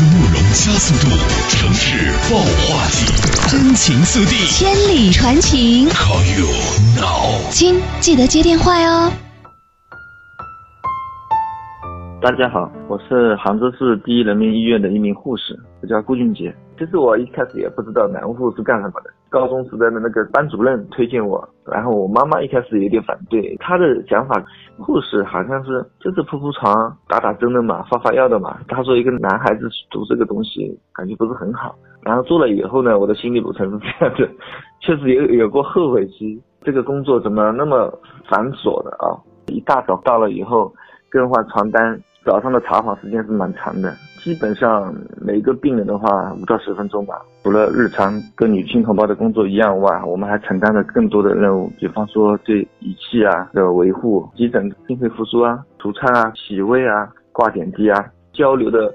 论内容加速度，城市爆话季，真情速递。千里传情，Call you now。亲，记得接电话哟。大家好，我是杭州市第一人民医院的一名护士，我叫顾俊杰。其实我一开始也不知道男护是干什么的，高中时代的那个班主任推荐我，然后我妈妈一开始有点反对，她的想法，护士好像是就是铺铺床、打打针的嘛，发发药的嘛。她说一个男孩子读这个东西感觉不是很好，然后做了以后呢，我的心理路程是这样的，确实有有过后悔期，这个工作怎么那么繁琐的啊？一大早到了以后更换床单。早上的查房时间是蛮长的，基本上每个病人的话五到十分钟吧。除了日常跟女性同胞的工作一样外，我们还承担了更多的任务，比方说对仪器啊的维护、急诊心肺复苏啊、除颤啊、洗胃啊、挂点滴啊，交流的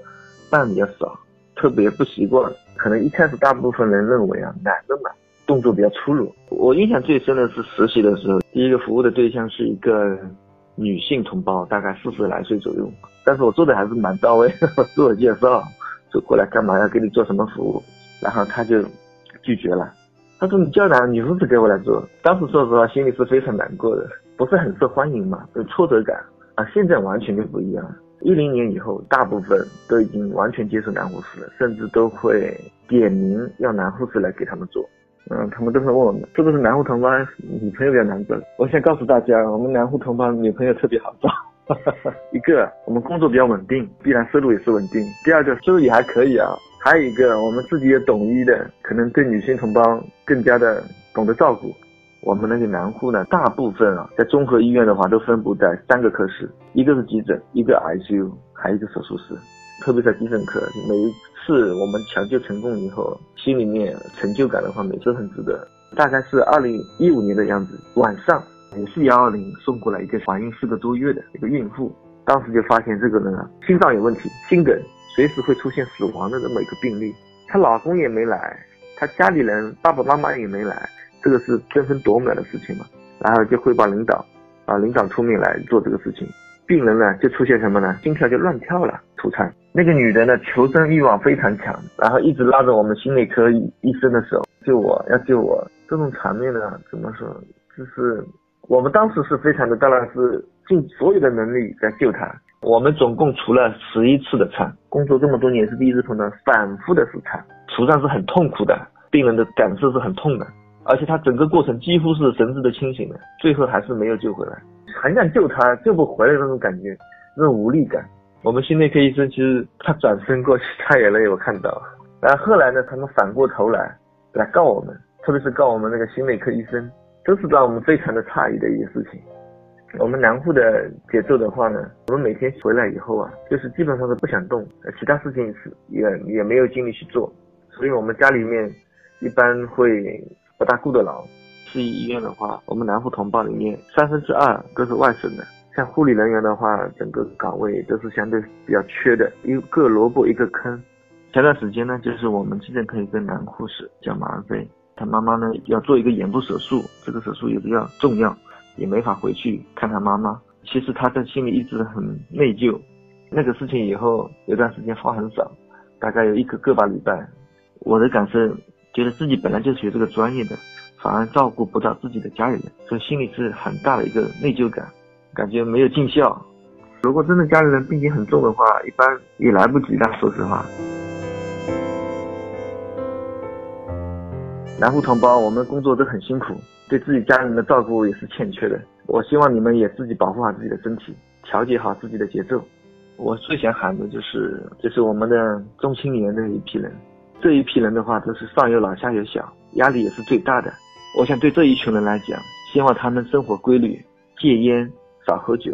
伴比较少，特别不习惯。可能一开始大部分人认为啊，男的嘛动作比较粗鲁。我印象最深的是实习的时候，第一个服务的对象是一个女性同胞，大概四十来岁左右。但是我做的还是蛮到位，自我介绍，说过来干嘛要给你做什么服务，然后他就拒绝了。他说你叫男女护士给我来做，当时说实话心里是非常难过的，不是很受欢迎嘛，有挫折感啊。现在完全就不一样了，一零年以后，大部分都已经完全接受男护士了，甚至都会点名要男护士来给他们做。嗯，他们都会问我们是不是男护同胞女朋友比较难找。我想告诉大家，我们男护同胞女朋友特别好找。一个，我们工作比较稳定，必然收入也是稳定。第二个，收入也还可以啊。还有一个，我们自己也懂医的，可能对女性同胞更加的懂得照顾。我们那个男护呢，大部分啊，在综合医院的话，都分布在三个科室，一个是急诊，一个 ICU，还有一个手术室。特别在急诊科，每一次我们抢救成功以后，心里面成就感的话，每次很值得。大概是二零一五年的样子，晚上。也是幺二零送过来一个怀孕四个多月的一个孕妇，当时就发现这个人啊心脏有问题，心梗，随时会出现死亡的这么一个病例。她老公也没来，她家里人爸爸妈妈也没来，这个是争分夺秒的事情嘛。然后就汇报领导，啊，领导出面来做这个事情。病人呢就出现什么呢？心跳就乱跳了，吐痰。那个女的呢求生欲望非常强，然后一直拉着我们心内科医生的手救我，要救我。这种场面呢怎么说？就是。我们当时是非常的，当然是尽所有的能力在救他。我们总共除了十一次的颤，工作这么多年是第一次碰到反复的是颤，除颤是很痛苦的，病人的感受是很痛的，而且他整个过程几乎是神志的清醒的，最后还是没有救回来，很想救他，救不回来那种感觉，那种无力感。我们心内科医生其实他转身过去擦眼泪，我看到，然后后来呢，他们反过头来来告我们，特别是告我们那个心内科医生。都是让我们非常的诧异的一个事情。我们南护的节奏的话呢，我们每天回来以后啊，就是基本上是不想动，其他事情是也也没有精力去做，所以我们家里面一般会不大顾得牢。市医院的话，我们南护同胞里面三分之二都是外省的，像护理人员的话，整个岗位都是相对比较缺的，一个萝卜一个坑。前段时间呢，就是我们急诊科一个男护士叫马安飞。他妈妈呢要做一个眼部手术，这个手术也比较重要，也没法回去看他妈妈。其实他在心里一直很内疚。那个事情以后有段时间话很少，大概有一个个把礼拜。我的感受，觉得自己本来就学这个专业的，反而照顾不到自己的家人，所以心里是很大的一个内疚感，感觉没有尽孝。如果真的家里人病情很重的话，一般也来不及的。说实话。南护同胞，我们工作都很辛苦，对自己家人的照顾也是欠缺的。我希望你们也自己保护好自己的身体，调节好自己的节奏。我最想喊的就是，就是我们的中青年的一批人，这一批人的话都是上有老下有小，压力也是最大的。我想对这一群人来讲，希望他们生活规律，戒烟，少喝酒，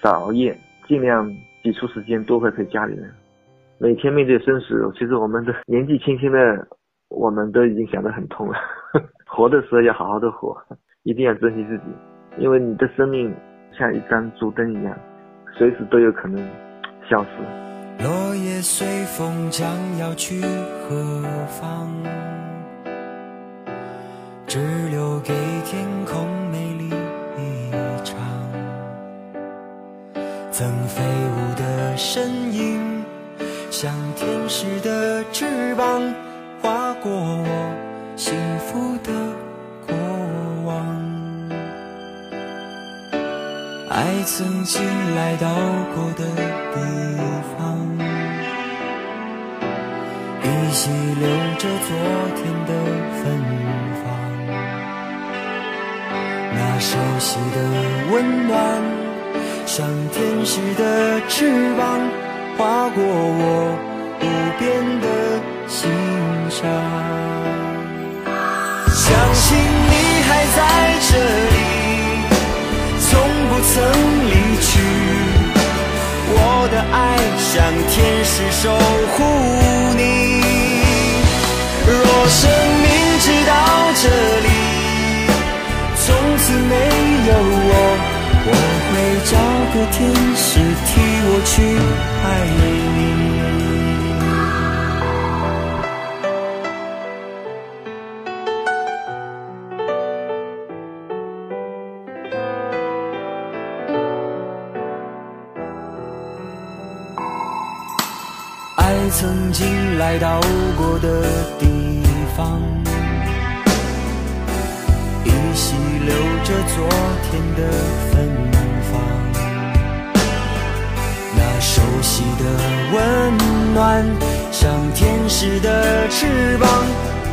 少熬夜，尽量挤出时间多陪陪家里人。每天面对生死，其实我们的年纪轻轻的，我们都已经想得很通了。活的时候要好好的活，一定要珍惜自己，因为你的生命像一盏烛灯一样，随时都有可能消失。落叶随风将要去何方？只留给天空美丽一场。曾飞舞的身影，像天使的翅膀，划过我幸福的过往。爱曾经来到过的地方，依稀留着昨天的芬芳。那熟悉的温暖，像天使的翅膀，划过我无边的心上。相信你还在这里，从不曾离去。我的爱像天使守护个天使替我去爱你。爱曾经来到过的地方。依稀留着昨天的芬悉的温暖，像天使的翅膀，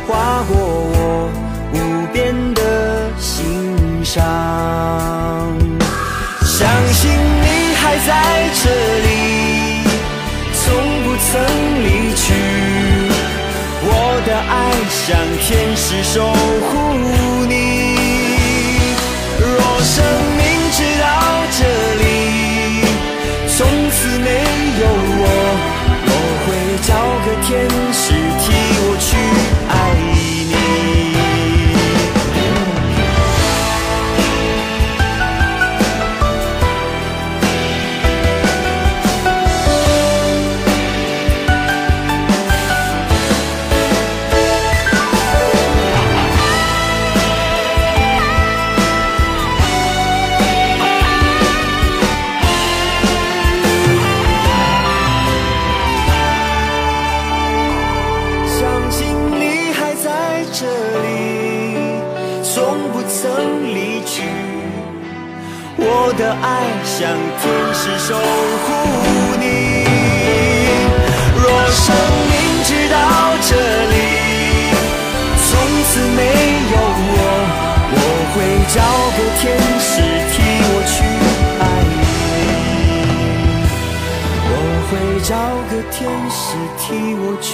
划过我无边像天使守护你。若生命直到这里，从此没有我，我会找个天使替我去爱你。我会找个天使替我去。